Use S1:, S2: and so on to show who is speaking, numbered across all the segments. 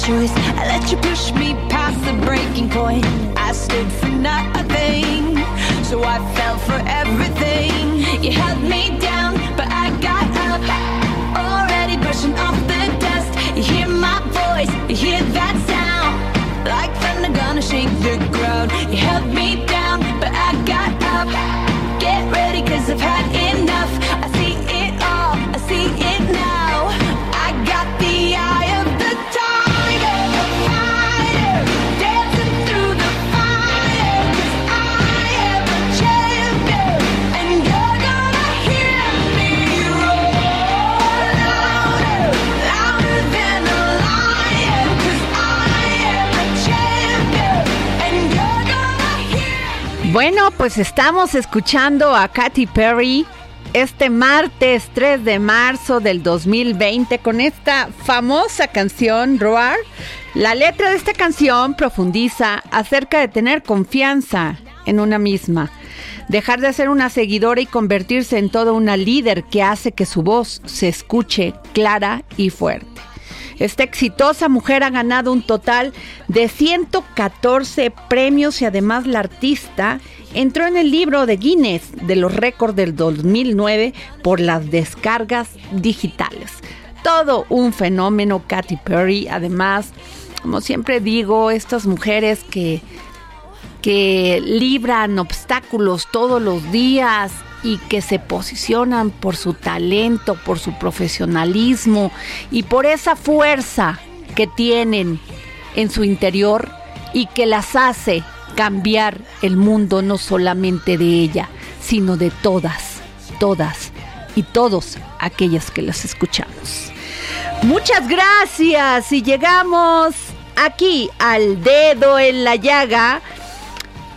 S1: Choice. I let you push me past the breaking point. I stood for nothing, so I fell for everything. You held me down, but I got up. Already brushing off the dust. You hear my voice, you hear that sound. Like thunder gonna shake the ground. You held me down, but I got up. Get ready, cause I've had enough. I see
S2: Bueno, pues estamos escuchando a Katy Perry este martes 3 de marzo del 2020 con esta famosa canción Roar. La letra de esta canción profundiza acerca de tener confianza en una misma, dejar de ser una seguidora y convertirse en toda una líder que hace que su voz se escuche clara y fuerte. Esta exitosa mujer ha ganado un total de 114 premios y además la artista entró en el libro de Guinness de los récords del 2009 por las descargas digitales. Todo un fenómeno, Katy Perry. Además, como siempre digo, estas mujeres que, que libran obstáculos todos los días y que se posicionan por su talento, por su profesionalismo y por esa fuerza que tienen en su interior y que las hace cambiar el mundo no solamente de ella, sino de todas, todas y todos aquellas que las escuchamos. Muchas gracias y llegamos aquí al dedo en la llaga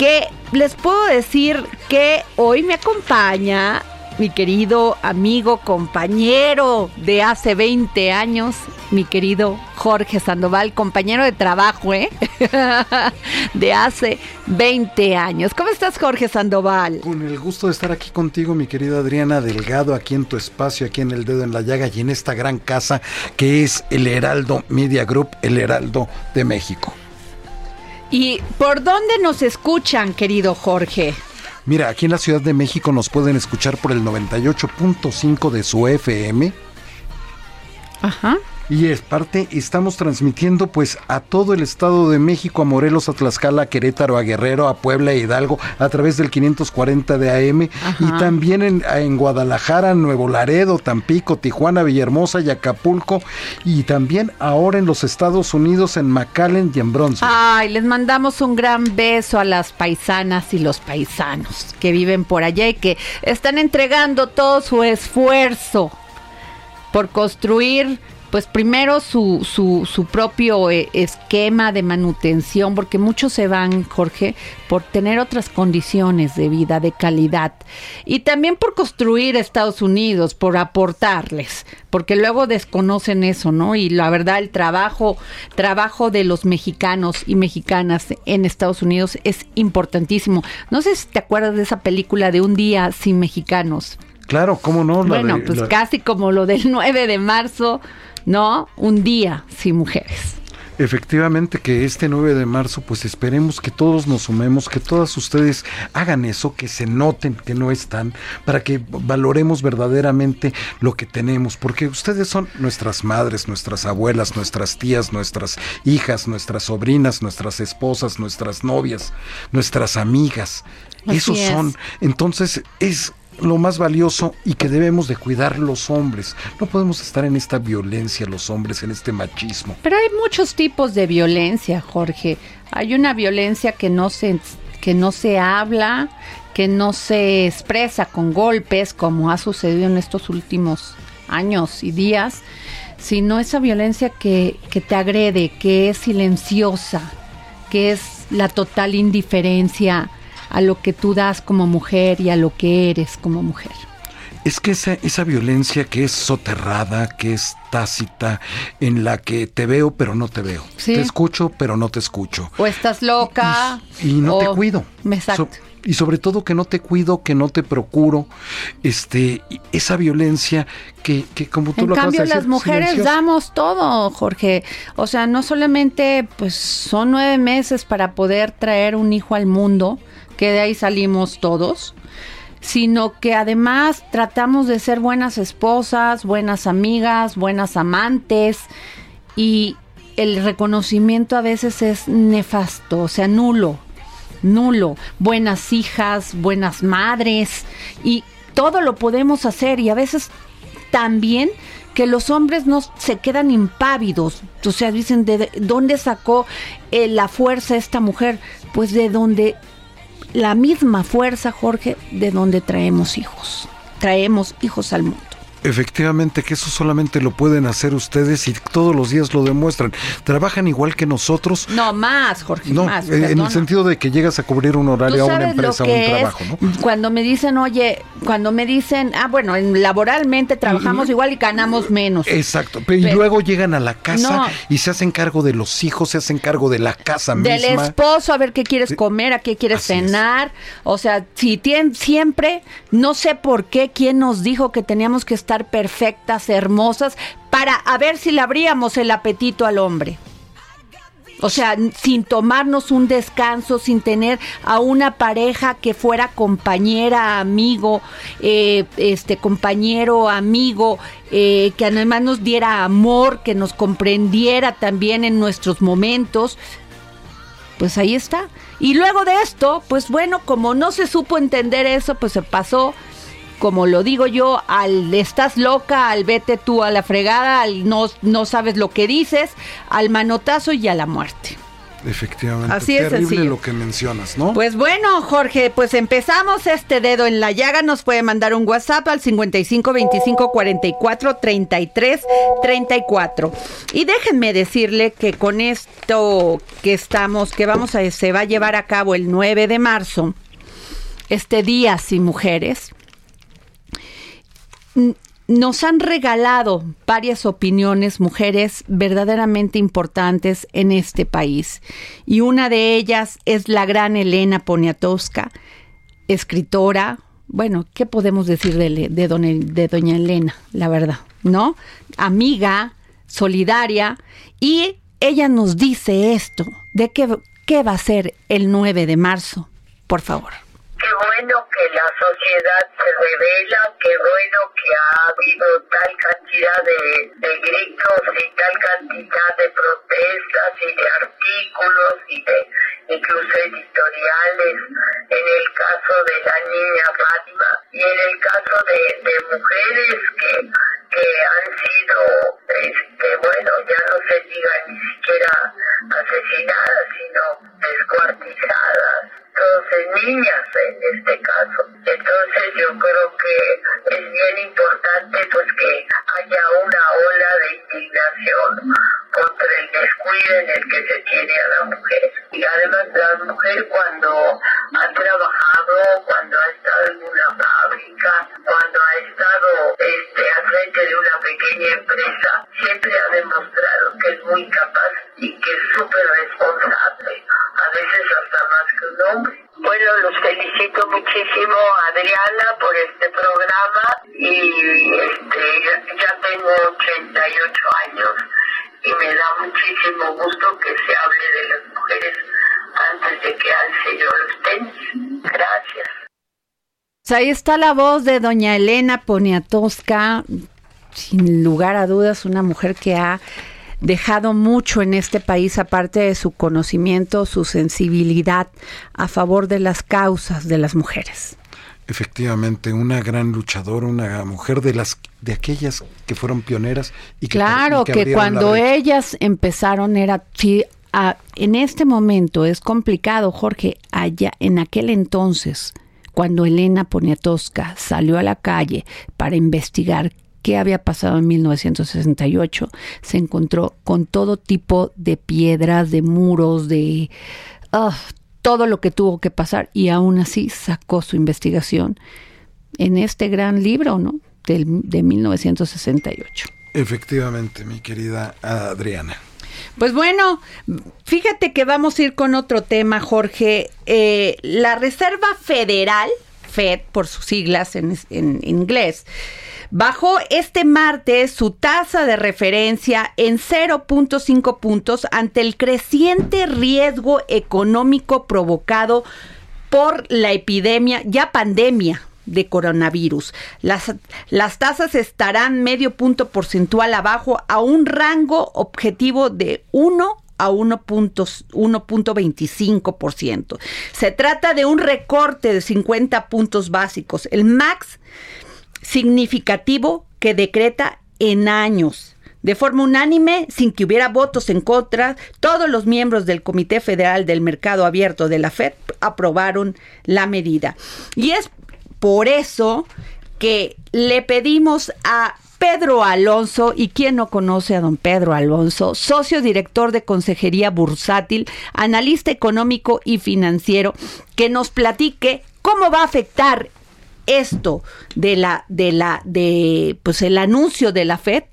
S2: que les puedo decir que hoy me acompaña mi querido amigo, compañero de hace 20 años, mi querido Jorge Sandoval, compañero de trabajo, ¿eh? de hace 20 años. ¿Cómo estás, Jorge Sandoval?
S3: Con el gusto de estar aquí contigo, mi querida Adriana Delgado, aquí en tu espacio, aquí en el dedo en la llaga y en esta gran casa que es el Heraldo Media Group, el Heraldo de México.
S2: ¿Y por dónde nos escuchan, querido Jorge?
S3: Mira, aquí en la Ciudad de México nos pueden escuchar por el 98.5 de su FM.
S2: Ajá.
S3: Y es parte, estamos transmitiendo pues a todo el Estado de México, a Morelos, a Tlaxcala, a Querétaro, a Guerrero, a Puebla e Hidalgo, a través del 540 de AM. Y también en, en Guadalajara, Nuevo Laredo, Tampico, Tijuana, Villahermosa y Acapulco. Y también ahora en los Estados Unidos, en McAllen y en Bronce.
S2: Ay, les mandamos un gran beso a las paisanas y los paisanos que viven por allá y que están entregando todo su esfuerzo por construir pues primero su, su, su propio eh, esquema de manutención, porque muchos se van, Jorge, por tener otras condiciones de vida, de calidad. Y también por construir Estados Unidos, por aportarles, porque luego desconocen eso, ¿no? Y la verdad, el trabajo, trabajo de los mexicanos y mexicanas en Estados Unidos es importantísimo. No sé si te acuerdas de esa película de Un día sin mexicanos.
S3: Claro, ¿cómo no? La
S2: Bueno,
S3: de-
S2: pues
S3: la-
S2: casi como lo del 9 de marzo, ¿no? Un día sin mujeres.
S3: Efectivamente que este 9 de marzo pues esperemos que todos nos sumemos, que todas ustedes hagan eso, que se noten que no están, para que valoremos verdaderamente lo que tenemos, porque ustedes son nuestras madres, nuestras abuelas, nuestras tías, nuestras hijas, nuestras sobrinas, nuestras esposas, nuestras novias, nuestras amigas. Esos son. Entonces es lo más valioso y que debemos de cuidar los hombres. No podemos estar en esta violencia los hombres, en este machismo.
S2: Pero hay muchos tipos de violencia, Jorge. Hay una violencia que no se que no se habla, que no se expresa con golpes como ha sucedido en estos últimos años y días, sino esa violencia que, que te agrede, que es silenciosa, que es la total indiferencia a lo que tú das como mujer y a lo que eres como mujer.
S3: Es que esa, esa violencia que es soterrada, que es tácita, en la que te veo pero no te veo. Te escucho pero no te escucho.
S2: O estás loca.
S3: Y, no te cuido.
S2: Exacto.
S3: y sobre todo que no te cuido, que no te procuro, este, esa violencia que, que como tú
S2: en
S3: lo
S2: cambio, las mujeres damos todo, Jorge. O sea, no solamente, pues, son nueve meses para poder traer un hijo al mundo, que de ahí salimos todos, sino que además tratamos de ser buenas esposas, buenas amigas, buenas amantes y el reconocimiento a veces es nefasto, o sea, nulo, nulo. Buenas hijas, buenas madres y todo lo podemos hacer y a veces también que los hombres no se quedan impávidos, o sea, dicen, ¿de dónde sacó eh, la fuerza esta mujer? Pues de donde la misma fuerza, Jorge, de donde traemos hijos. Traemos hijos al mundo.
S3: Efectivamente, que eso solamente lo pueden hacer ustedes y todos los días lo demuestran. Trabajan igual que nosotros.
S2: No, más, Jorge,
S3: no,
S2: más.
S3: Eh, en el sentido de que llegas a cubrir un horario a una empresa o un trabajo, ¿no?
S2: Cuando me dicen, oye, cuando me dicen, ah, bueno, laboralmente trabajamos igual y ganamos menos.
S3: Exacto, pero, y luego llegan a la casa y se hacen cargo de los hijos, se hacen cargo de la casa misma.
S2: Del esposo, a ver qué quieres comer, a qué quieres cenar. O sea, si tienen siempre, no sé por qué, quién nos dijo que teníamos que estar perfectas, hermosas, para a ver si le abríamos el apetito al hombre. O sea, sin tomarnos un descanso, sin tener a una pareja que fuera compañera, amigo, eh, este compañero, amigo, eh, que además nos diera amor, que nos comprendiera también en nuestros momentos. Pues ahí está. Y luego de esto, pues bueno, como no se supo entender eso, pues se pasó como lo digo yo, al estás loca, al vete tú a la fregada, al no, no sabes lo que dices, al manotazo y a la muerte.
S3: Efectivamente, Así es terrible lo que mencionas, ¿no?
S2: Pues bueno, Jorge, pues empezamos este dedo en la llaga. Nos puede mandar un WhatsApp al 55 25 44 33 34. Y déjenme decirle que con esto que estamos, que vamos a, se va a llevar a cabo el 9 de marzo, este Día Sin Mujeres, nos han regalado varias opiniones, mujeres verdaderamente importantes en este país. Y una de ellas es la gran Elena Poniatowska, escritora. Bueno, ¿qué podemos decir de, de doña Elena? La verdad, ¿no? Amiga, solidaria. Y ella nos dice esto, de qué, qué va a ser el 9 de marzo. Por favor
S4: bueno que la sociedad se revela, qué bueno que ha habido tal cantidad de, gritos y tal cantidad de protestas y de artículos y de incluso editoriales. En el caso de la niña Fátima y en el caso de, mujeres que, que han sido, este, bueno, ya no se diga ni siquiera asesinadas, sino descuartizadas entonces niñas en este caso. Entonces yo creo que es bien importante pues que haya una ola de indignación contra el descuido en el que se tiene a la mujer. Y además la mujer cuando ha trabajado, cuando ha estado en una fábrica, cuando ha estado este, al frente de una pequeña empresa, siempre ha demostrado que es muy capaz y que es súper responsable, a veces hasta más que un hombre. Bueno, los felicito muchísimo Adriana por este programa y este, ya tengo 88 años y me da muchísimo gusto que se hable de las mujeres antes de que alce yo los tenis. Gracias.
S2: Pues ahí está la voz de doña Elena Poniatowska, sin lugar a dudas una mujer que ha dejado mucho en este país, aparte de su conocimiento, su sensibilidad a favor de las causas de las mujeres.
S3: Efectivamente, una gran luchadora, una mujer de las de aquellas que fueron pioneras y
S2: que claro que, cuando ellas empezaron era sí, en este momento es complicado, Jorge, allá en aquel entonces cuando Elena Poniatowska salió a la calle para investigar qué había pasado en 1968, se encontró con todo tipo de piedras, de muros, de ah, todo lo que tuvo que pasar y aún así sacó su investigación en este gran libro, ¿no? Del, de 1968.
S3: Efectivamente, mi querida Adriana.
S2: Pues bueno, fíjate que vamos a ir con otro tema, Jorge. Eh, la Reserva Federal, Fed por sus siglas en, en inglés, bajó este martes su tasa de referencia en 0.5 puntos ante el creciente riesgo económico provocado por la epidemia, ya pandemia de coronavirus. Las, las tasas estarán medio punto porcentual abajo a un rango objetivo de 1 a 1.25%. Se trata de un recorte de 50 puntos básicos, el max significativo que decreta en años. De forma unánime, sin que hubiera votos en contra, todos los miembros del Comité Federal del Mercado Abierto de la FED aprobaron la medida. Y es por eso que le pedimos a Pedro Alonso, y quien no conoce a don Pedro Alonso, socio director de Consejería Bursátil, analista económico y financiero, que nos platique cómo va a afectar esto de la de la de pues el anuncio de la Fed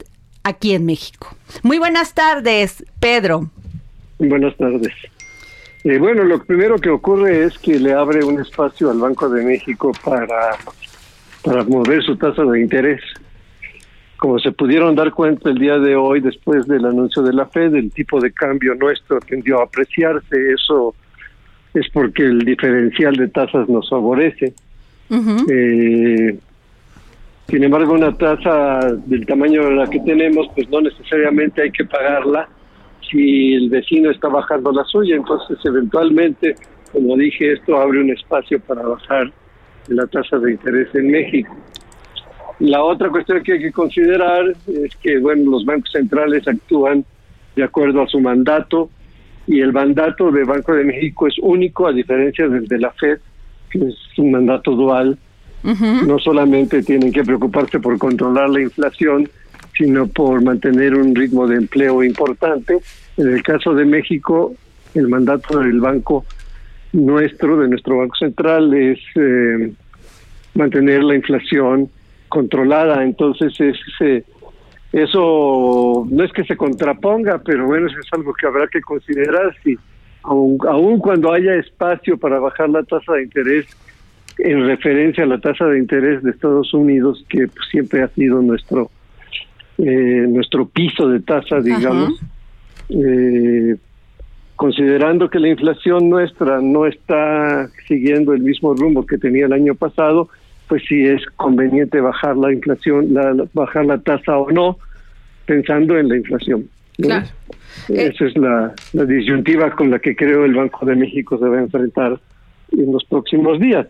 S2: aquí en México. Muy buenas tardes, Pedro.
S5: Buenas tardes. Eh, bueno, lo primero que ocurre es que le abre un espacio al Banco de México para, para mover su tasa de interés. Como se pudieron dar cuenta el día de hoy, después del anuncio de la Fed, el tipo de cambio nuestro tendió a apreciarse. Eso es porque el diferencial de tasas nos favorece. Eh, sin embargo, una tasa del tamaño de la que tenemos, pues no necesariamente hay que pagarla si el vecino está bajando la suya. Entonces, eventualmente, como dije, esto abre un espacio para bajar la tasa de interés en México. La otra cuestión que hay que considerar es que, bueno, los bancos centrales actúan de acuerdo a su mandato y el mandato del Banco de México es único a diferencia del de la Fed, que es un mandato dual. No solamente tienen que preocuparse por controlar la inflación, sino por mantener un ritmo de empleo importante. En el caso de México, el mandato del banco nuestro, de nuestro Banco Central, es eh, mantener la inflación controlada. Entonces, es, eso no es que se contraponga, pero bueno, eso es algo que habrá que considerar si, aun, aun cuando haya espacio para bajar la tasa de interés, en referencia a la tasa de interés de Estados Unidos, que pues, siempre ha sido nuestro eh, nuestro piso de tasa, digamos, eh, considerando que la inflación nuestra no está siguiendo el mismo rumbo que tenía el año pasado, pues sí es conveniente bajar la inflación, la, bajar la tasa o no, pensando en la inflación. Claro. Esa es la, la disyuntiva con la que creo el Banco de México se va a enfrentar en los próximos días.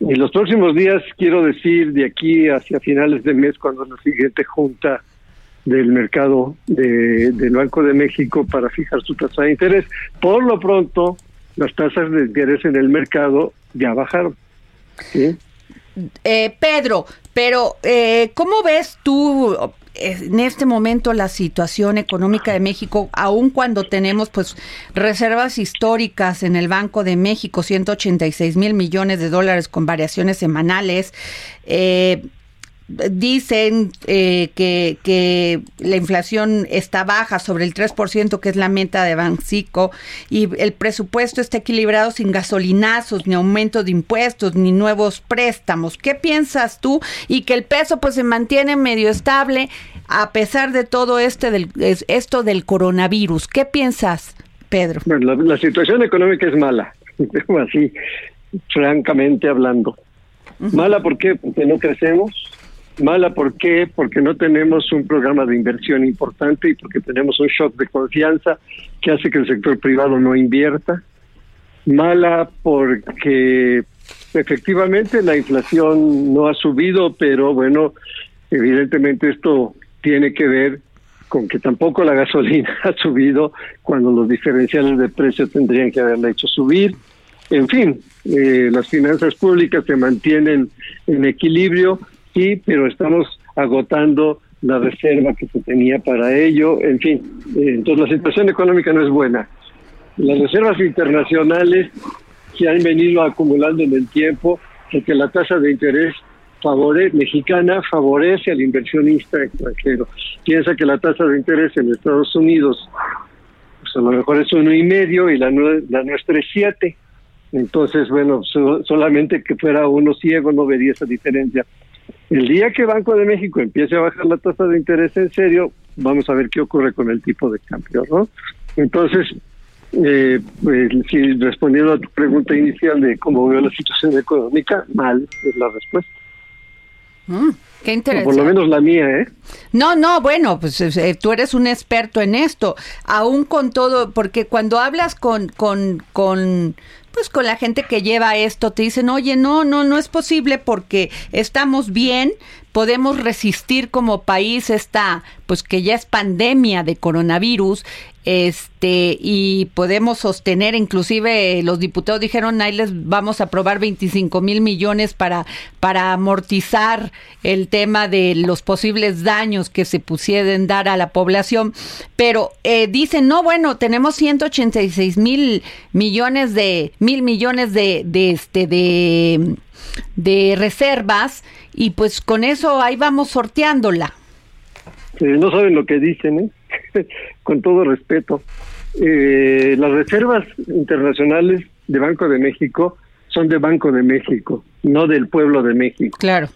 S5: En los próximos días, quiero decir, de aquí hacia finales de mes, cuando la siguiente junta del mercado de, del Banco de México para fijar su tasa de interés. Por lo pronto, las tasas de interés en el mercado ya bajaron.
S2: Eh, Pedro, pero eh, ¿cómo ves tú en este momento la situación económica de México, aun cuando tenemos pues reservas históricas en el Banco de México, 186 mil millones de dólares con variaciones semanales? Eh, dicen eh, que, que la inflación está baja sobre el 3%, que es la meta de Bancico, y el presupuesto está equilibrado sin gasolinazos, ni aumento de impuestos, ni nuevos préstamos. ¿Qué piensas tú? Y que el peso pues se mantiene medio estable a pesar de todo este del, esto del coronavirus. ¿Qué piensas, Pedro?
S5: Bueno, la, la situación económica es mala, así, francamente hablando. Mala, ¿por qué? Porque no crecemos. Mala, ¿por qué? Porque no tenemos un programa de inversión importante y porque tenemos un shock de confianza que hace que el sector privado no invierta. Mala porque efectivamente la inflación no ha subido, pero bueno, evidentemente esto tiene que ver con que tampoco la gasolina ha subido cuando los diferenciales de precio tendrían que haberla hecho subir. En fin, eh, las finanzas públicas se mantienen en equilibrio, sí, pero estamos agotando la reserva que se tenía para ello. En fin, eh, entonces la situación económica no es buena. Las reservas internacionales se han venido acumulando en el tiempo porque la tasa de interés favore, mexicana favorece al inversionista extranjero. Piensa que la tasa de interés en Estados Unidos pues a lo mejor es uno y medio y la, la nuestra es siete. Entonces, bueno, so, solamente que fuera uno ciego no vería esa diferencia. El día que Banco de México empiece a bajar la tasa de interés en serio, vamos a ver qué ocurre con el tipo de cambio, ¿no? Entonces, eh, pues, si respondiendo a tu pregunta inicial de cómo veo la situación económica, mal es la respuesta.
S2: Mm, qué interesante.
S5: Por lo menos la mía, ¿eh?
S2: No, no, bueno, pues eh, tú eres un experto en esto, aún con todo, porque cuando hablas con, con, con pues con la gente que lleva esto te dicen, oye, no, no, no es posible porque estamos bien, podemos resistir como país esta, pues que ya es pandemia de coronavirus, este, y podemos sostener, inclusive los diputados dijeron, ahí les vamos a aprobar 25 mil millones para, para amortizar el tema de los posibles daños que se pusiesen dar a la población, pero eh, dicen, no, bueno, tenemos 186 mil millones de, mil millones de, de este, de, de reservas, y pues con eso ahí vamos sorteándola.
S5: Eh, no saben lo que dicen, ¿eh? con todo respeto. Eh, las reservas internacionales de Banco de México son de Banco de México, no del pueblo de México.
S2: Claro.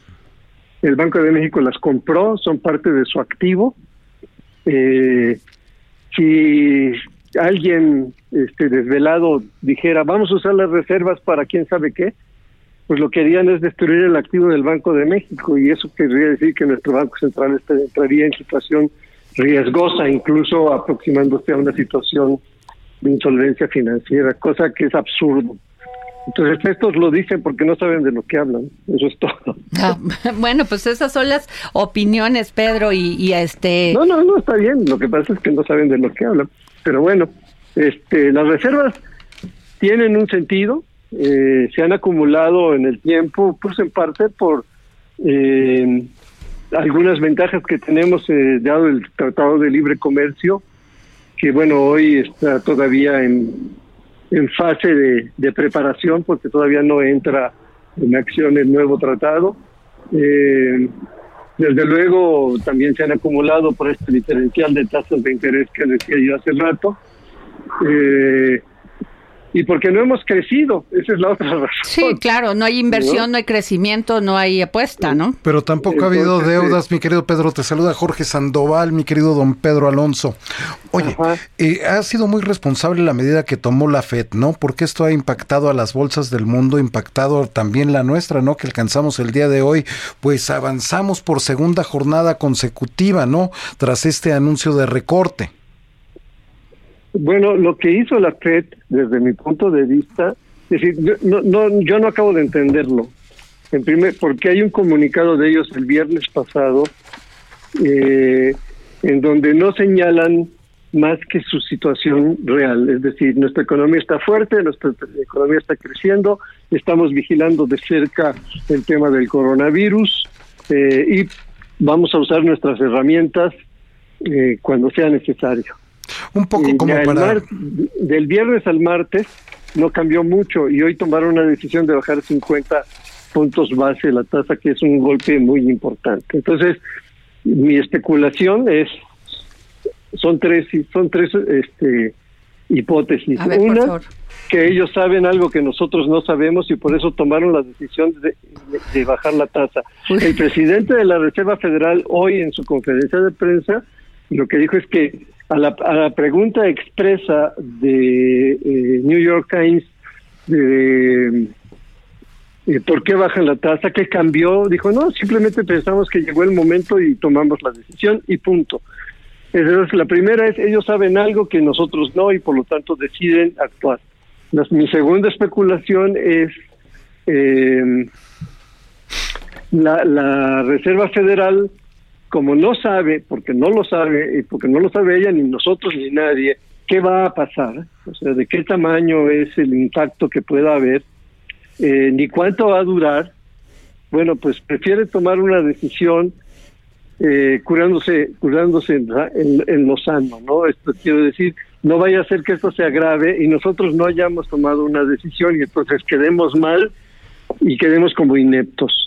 S5: El Banco de México las compró, son parte de su activo. Eh, si alguien este, desvelado dijera, vamos a usar las reservas para quién sabe qué, pues lo que harían es destruir el activo del Banco de México y eso querría decir que nuestro Banco Central entraría en situación riesgosa, incluso aproximándose a una situación de insolvencia financiera, cosa que es absurdo. Entonces estos lo dicen porque no saben de lo que hablan, eso es todo.
S2: Ah, bueno, pues esas son las opiniones, Pedro, y, y, este...
S5: No, no, no, está bien, lo que pasa es que no saben de lo que hablan, pero bueno, este, las reservas tienen un sentido, eh, se han acumulado en el tiempo, pues en parte por eh, algunas ventajas que tenemos eh, dado el Tratado de Libre Comercio, que bueno, hoy está todavía en, en fase de, de preparación porque todavía no entra en acción el nuevo tratado. Eh, desde luego también se han acumulado por este diferencial de tasas de interés que decía yo hace rato. Eh, y porque no hemos crecido, esa es la otra razón.
S2: Sí, claro, no hay inversión, no, hay crecimiento, no hay apuesta, ¿no?
S3: Pero tampoco ha habido deudas, mi querido Pedro, te saluda Jorge Sandoval, mi querido don Pedro Alonso. Oye, eh, ha sido muy responsable la medida que tomó la FED, ¿no? Porque esto ha impactado a las bolsas del mundo, impactado también la nuestra, ¿no? Que alcanzamos el día de hoy, pues avanzamos por segunda jornada consecutiva, ¿no? Tras este anuncio de recorte.
S5: Bueno, lo que hizo la FED, desde mi punto de vista, es decir, yo no, no, yo no acabo de entenderlo. En primer, porque hay un comunicado de ellos el viernes pasado, eh, en donde no señalan más que su situación real. Es decir, nuestra economía está fuerte, nuestra economía está creciendo, estamos vigilando de cerca el tema del coronavirus eh, y vamos a usar nuestras herramientas eh, cuando sea necesario.
S3: Un poco como para...
S5: Mar, del viernes al martes no cambió mucho y hoy tomaron una decisión de bajar 50 puntos base la tasa, que es un golpe muy importante. Entonces, mi especulación es, son tres, son tres este, hipótesis. Una, que ellos saben algo que nosotros no sabemos y por eso tomaron la decisión de, de bajar la tasa. El presidente de la Reserva Federal hoy en su conferencia de prensa lo que dijo es que a la, a la pregunta expresa de eh, New York Times de por qué bajan la tasa, qué cambió, dijo, no, simplemente pensamos que llegó el momento y tomamos la decisión y punto. Entonces, la primera es, ellos saben algo que nosotros no y por lo tanto deciden actuar. mi segunda especulación es eh, la Reserva Federal como no sabe, porque no lo sabe, y porque no lo sabe ella, ni nosotros, ni nadie, qué va a pasar, o sea, de qué tamaño es el impacto que pueda haber, eh, ni cuánto va a durar, bueno, pues prefiere tomar una decisión eh, curándose, curándose en, en, lo sano, ¿no? Esto quiero decir, no vaya a ser que esto se agrave y nosotros no hayamos tomado una decisión y entonces quedemos mal y quedemos como ineptos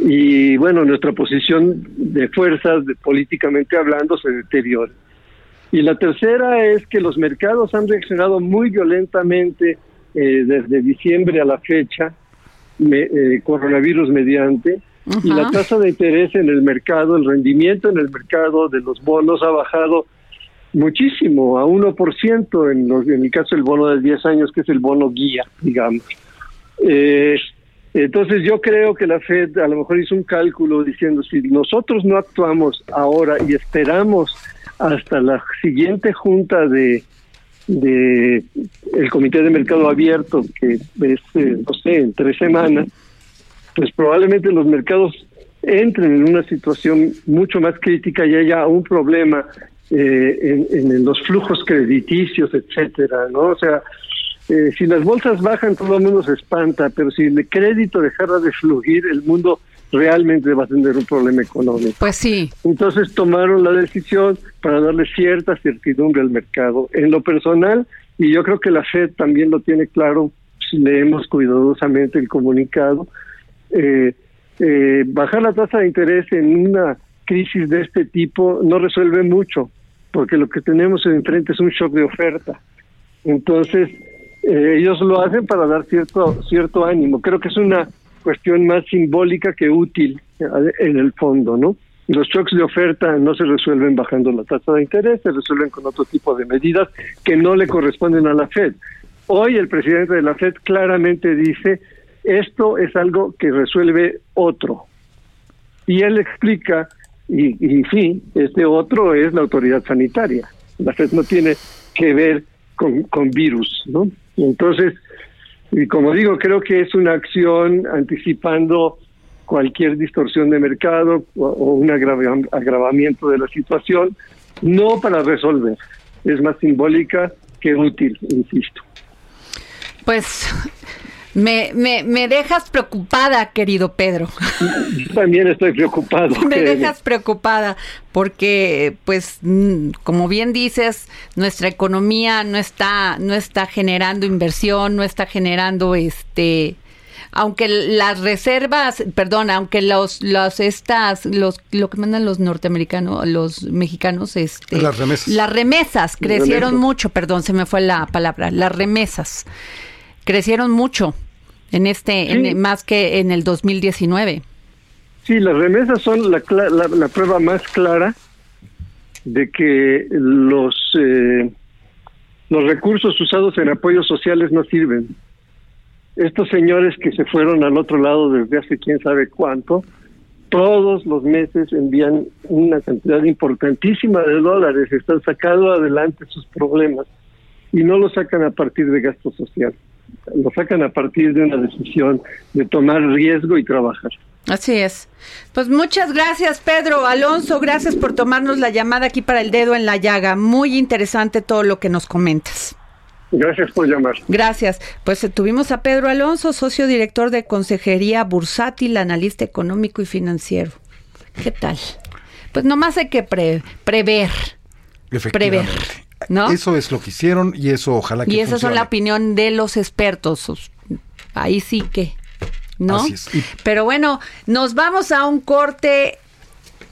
S5: y bueno, nuestra posición de fuerzas, de, políticamente hablando, se deteriora. Y la tercera es que los mercados han reaccionado muy violentamente eh, desde diciembre a la fecha, eh, coronavirus mediante, y la tasa de interés en el mercado, el rendimiento en el mercado de los bonos ha bajado muchísimo, a 1% en, los, en el caso del bono de 10 años, que es el bono guía, digamos. Eh, entonces yo creo que la Fed a lo mejor hizo un cálculo diciendo si nosotros no actuamos ahora y esperamos hasta la siguiente junta de, de el Comité de Mercado Abierto, que es, eh, no sé, en tres semanas, pues probablemente los mercados entren en una situación mucho más crítica y haya un problema eh, en, en, los flujos crediticios, etcétera, ¿no? O sea, eh, si las bolsas bajan, todo el mundo se espanta, pero si el crédito dejara de fluir, el mundo realmente va a tener un problema económico.
S2: Pues sí.
S5: Entonces tomaron la decisión para darle cierta certidumbre al mercado. En lo personal, y yo creo que la Fed también lo tiene claro, si leemos cuidadosamente el comunicado, eh, eh, bajar la tasa de interés en una crisis de este tipo no resuelve mucho, porque lo que tenemos enfrente es un shock de oferta. Entonces, eh, ellos lo hacen para dar cierto cierto ánimo. Creo que es una cuestión más simbólica que útil eh, en el fondo, ¿no? Los shocks de oferta no se resuelven bajando la tasa de interés, se resuelven con otro tipo de medidas que no le corresponden a la Fed. Hoy el presidente de la Fed claramente dice, esto es algo que resuelve otro. Y él explica, y, y sí, este otro es la autoridad sanitaria. La Fed no tiene que ver con, con virus, ¿no? Entonces, y como digo, creo que es una acción anticipando cualquier distorsión de mercado o, un agravamiento de la situación, no para resolver, es más simbólica que útil, insisto.
S2: Pues me, me, me, dejas preocupada, querido Pedro.
S5: También estoy preocupado.
S2: me dejas preocupada porque, pues, mm, como bien dices, nuestra economía no está, no está generando inversión, no está generando, este, aunque las reservas, perdón, aunque los, los estas, los, lo que mandan los norteamericanos, los mexicanos, este,
S3: las remesas,
S2: las remesas crecieron mucho, perdón, se me fue la palabra, las remesas crecieron mucho en este, más que en el 2019.
S5: Sí, las remesas son la, la, prueba más clara de que los eh, los recursos usados en apoyos sociales no sirven. Estos señores que se fueron al otro lado desde hace quién sabe cuánto, todos los meses envían una cantidad importantísima de dólares, están sacando adelante sus problemas y no lo sacan a partir de gasto social lo sacan a partir de una decisión de tomar riesgo y trabajar.
S2: Así es. Pues muchas gracias, Pedro. Alonso, gracias por tomarnos la llamada aquí para el dedo en la llaga. Muy interesante todo lo que nos comentas.
S5: Gracias por llamar.
S2: Gracias. Pues eh, tuvimos a Pedro Alonso, socio director de Consejería Bursátil, analista económico y financiero. ¿Qué tal? Pues nomás hay que prever. Prever.
S3: Eso es lo que hicieron y eso ojalá que
S2: Y esa es la opinión de los expertos. Ahí sí que ¿no?
S3: Así es. Y-
S2: Pero bueno, nos vamos a un corte.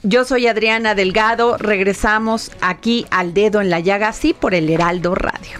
S2: Yo soy Adriana Delgado. Regresamos aquí al dedo en la llaga, sí, por el Heraldo Radio.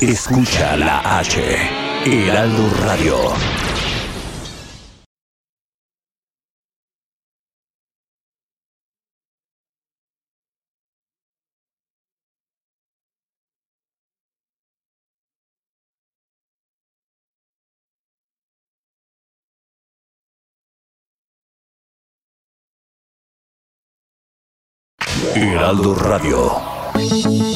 S6: Escucha la H. Heraldo Radio. Heraldo Radio.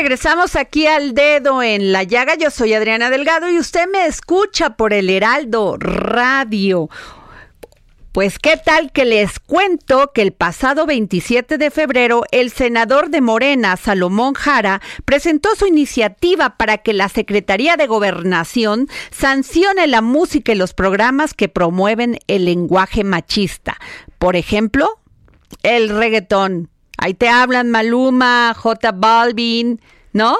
S2: Regresamos aquí al dedo en la llaga. Yo soy Adriana Delgado y usted me escucha por el Heraldo Radio. Pues qué tal que les cuento que el pasado 27 de febrero el senador de Morena, Salomón Jara, presentó su iniciativa para que la Secretaría de Gobernación sancione la música y los programas que promueven el lenguaje machista. Por ejemplo, el reggaetón. Ahí te hablan Maluma, J Balvin, ¿no?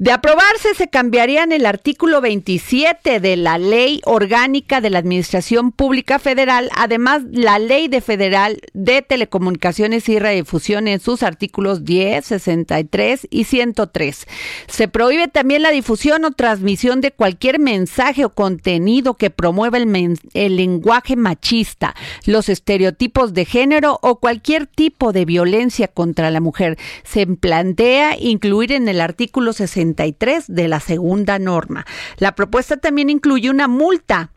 S2: De aprobarse, se cambiarían el artículo 27 de la Ley Orgánica de la Administración Pública Federal, además la Ley de Federal de Telecomunicaciones y Radiodifusión en sus artículos 10, 63 y 103. Se prohíbe también la difusión o transmisión de cualquier mensaje o contenido que promueva el, el lenguaje machista, los estereotipos de género o cualquier tipo de violencia contra la mujer. Se plantea incluir en el artículo 63 de la segunda norma. La propuesta también incluye una multa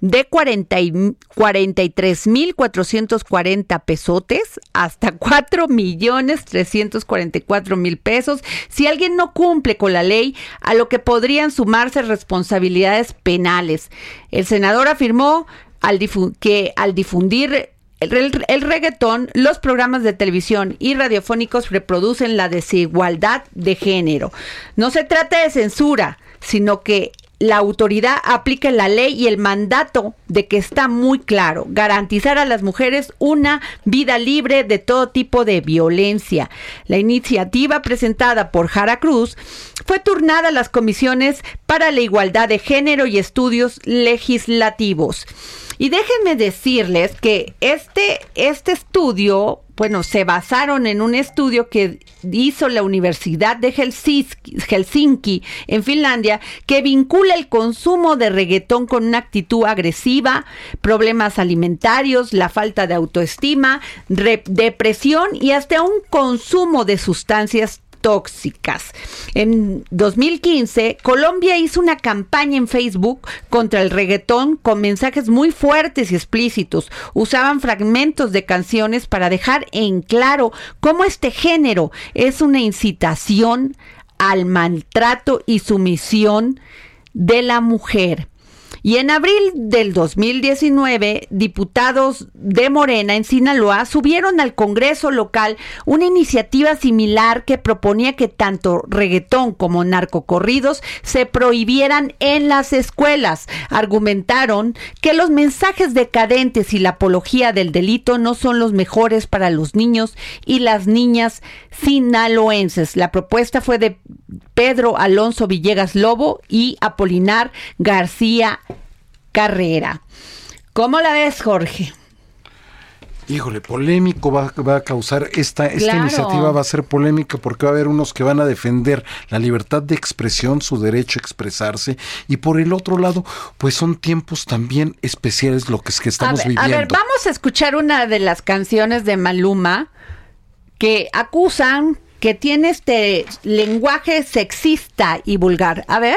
S2: de 40 y- 43.440 pesotes hasta 4 millones 344 mil pesos si alguien no cumple con la ley, a lo que podrían sumarse responsabilidades penales. El senador afirmó que al difundir el, el- reggaetón, los programas de televisión y radiofónicos reproducen la desigualdad de género. No se trata de censura, sino que la autoridad aplica la ley y el mandato de que está muy claro, garantizar a las mujeres una vida libre de todo tipo de violencia. La iniciativa presentada por Jara Cruz fue turnada a las comisiones para la igualdad de género y estudios legislativos. Y déjenme decirles que este, este estudio, bueno, se basaron en un estudio que hizo la Universidad de Helsinki, en Finlandia, que vincula el consumo de reggaetón con una actitud agresiva, problemas alimentarios, la falta de autoestima, re- depresión y hasta un consumo de sustancias En 2015, Colombia hizo una campaña en Facebook contra el reggaetón con mensajes muy fuertes y explícitos. Usaban fragmentos de canciones para dejar en claro cómo este género es una incitación al maltrato y sumisión de la mujer. Y en abril del 2019, diputados de Morena en Sinaloa subieron al Congreso local una iniciativa similar que proponía que tanto reggaetón como narcocorridos se prohibieran en las escuelas. Argumentaron que los mensajes decadentes y la apología del delito no son los mejores para los niños y las niñas sinaloenses. La propuesta fue de Pedro Alonso Villegas Lobo y Apolinar García Carrera. ¿Cómo la ves, Jorge?
S3: Híjole, polémico va, va a causar esta, esta
S2: Claro.
S3: iniciativa va a ser polémica porque va a haber unos que van a defender la libertad de expresión, su derecho a expresarse, y por el otro lado, pues son tiempos también especiales lo que es que estamos
S2: a ver,
S3: viviendo.
S2: A ver, vamos a escuchar una de las canciones de Maluma que acusan que tiene este lenguaje sexista y vulgar. A ver.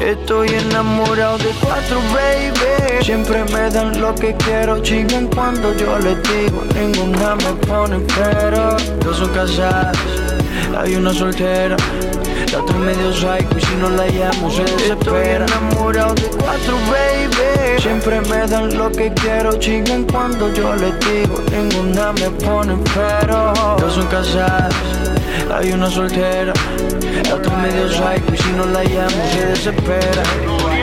S7: Estoy enamorado de cuatro, baby. Siempre me dan lo que quiero, chingan cuando yo les digo. Ninguna me pone pero. Dos son casadas, hay una soltera. La otra medio psycho y si no la llamo se desespera. Estoy enamorado de cuatro, baby. Siempre me dan lo que quiero, chingan cuando yo les digo. Ninguna me pone pero. Dos son casadas, hay una soltera. La otra medio psycho y si no la llamo se desespera.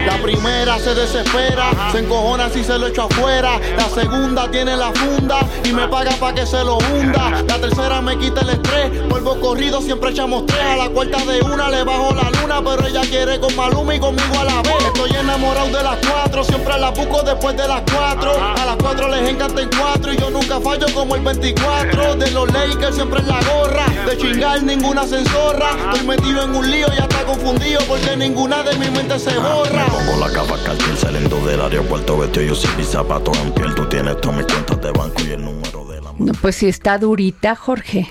S8: La primera se desespera, se encojona si se lo echo afuera. La segunda tiene la funda y me paga pa' que se lo hunda. La tercera me quita el estrés, vuelvo corrido, siempre echamos tres. A la cuarta de una le bajo la luna, pero ella quiere con Maluma y conmigo a la vez. Estoy enamorado de las cuatro, siempre las busco después de las cuatro. A las cuatro les encanta en cuatro y yo nunca fallo como el 24. De los Lakers siempre en la gorra, de chingar ninguna se enzorra. Estoy metido en un lío y hasta confundido porque ninguna de mi mente se borra.
S9: Pongo la capa cartel saliendo del aeropuerto vestido yo sin mis zapatos en piel. Tú tienes todas mis cuentas de banco y el número de la
S2: No, pues sí está durita, Jorge.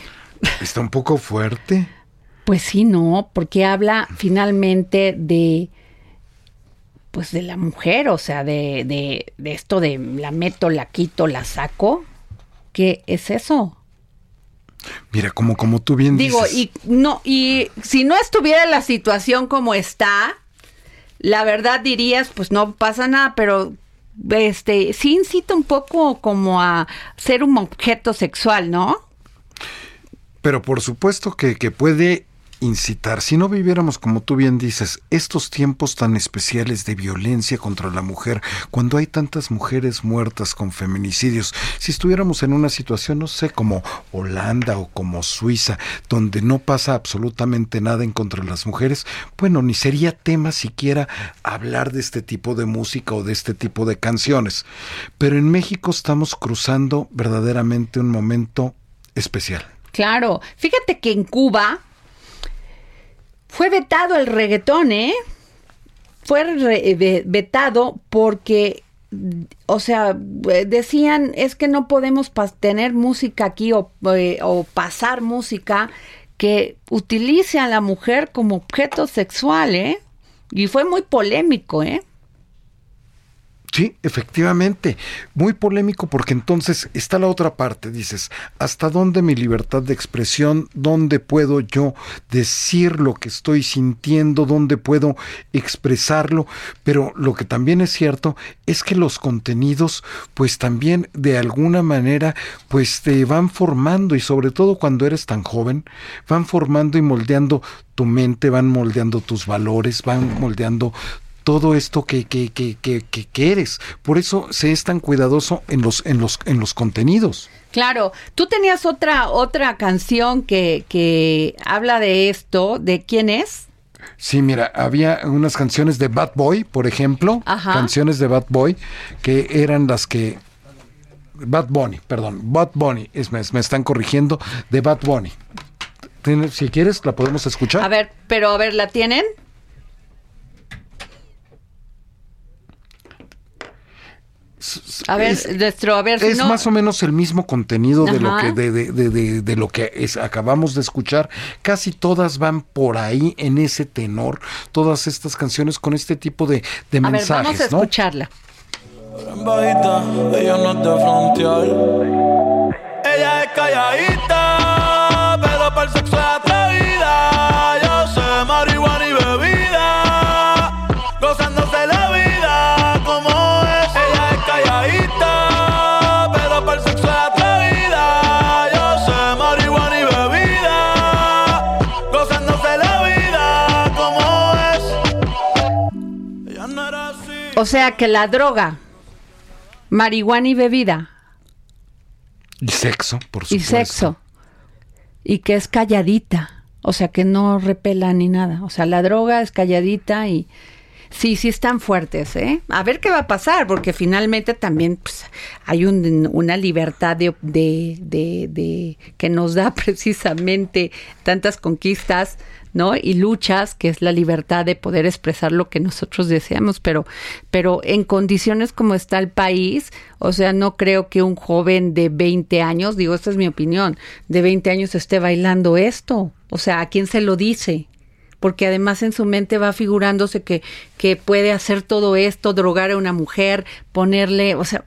S3: Está un poco fuerte.
S2: Pues sí, no, porque habla finalmente de pues de la mujer, o sea, de, de, de esto de la meto, la quito, la saco. ¿Qué es eso?
S3: Mira, como, como tú bien
S2: Digo,
S3: dices.
S2: y no, y si no estuviera la situación como está, la verdad dirías, pues no pasa nada, pero este sí incita un poco como a ser un objeto sexual, ¿no?
S3: Pero por supuesto que, que puede incitar, si no viviéramos, como tú bien dices, estos tiempos tan especiales de violencia contra la mujer, cuando hay tantas mujeres muertas con feminicidios, si estuviéramos en una situación, no sé, como Holanda o como Suiza, donde no pasa absolutamente nada en contra de las mujeres, bueno, ni sería tema siquiera hablar de este tipo de música o de este tipo de canciones. Pero en México estamos cruzando verdaderamente un momento especial.
S2: Claro, fíjate que en Cuba fue vetado el reggaetón, ¿eh? Fue ve- vetado porque, o sea, eh, decían, es que no podemos tener música aquí o, eh, o pasar música que utilice a la mujer como objeto sexual, ¿eh? Y fue muy polémico, ¿eh?
S3: Sí, efectivamente, muy polémico porque entonces está la otra parte, dices, ¿hasta dónde mi libertad de expresión? ¿Dónde puedo yo decir lo que estoy sintiendo? ¿Dónde puedo expresarlo? Pero lo que también es cierto es que los contenidos pues también de alguna manera pues te van formando y sobre todo cuando eres tan joven, van formando y moldeando tu mente, van moldeando tus valores, van moldeando todo esto que, que, que, que, eres. Por eso se es tan cuidadoso en los, en los, en los contenidos.
S2: Claro, tú tenías otra otra canción que, que habla de esto, ¿de quién es?
S3: Sí, mira, había unas canciones de Bad Boy, por ejemplo,
S2: Ajá.
S3: canciones de Bad Boy, que eran las que... Bad Bunny, perdón, Bad Bunny, es, me, me están corrigiendo, de Bad Bunny. Si quieres, la podemos escuchar.
S2: A ver, pero a ver, ¿la tienen? A ver,
S3: Es-
S2: nuestro, a ver si
S3: es
S2: no.
S3: más o menos el mismo contenido de lo que de, de- de- de- de lo que es- acabamos de escuchar casi todas van por ahí en ese tenor todas estas canciones con este tipo de, de
S2: a ver,
S3: mensajes
S2: vamos a
S3: ¿no?
S2: escucharla.
S7: Bajita, ella no es de frontear. Ella es calladita,
S2: O sea que la droga, marihuana y bebida.
S3: Y sexo, por supuesto.
S2: Y sexo. Y que es calladita. O sea que no repela ni nada. O sea, la droga es calladita y Sí, sí están fuertes, ¿eh? A ver qué va a pasar, porque finalmente también pues, hay un, una libertad de, de, de, que nos da precisamente tantas conquistas, ¿no? Y luchas, que es la libertad de poder expresar lo que nosotros deseamos, pero, pero en condiciones como está el país, o sea, no creo que un joven de 20 años, digo, esta es mi opinión, de 20 años esté bailando esto. O sea, ¿a quién se lo dice? Porque además en su mente va figurándose que, que puede hacer todo esto, drogar a una mujer, ponerle, o sea,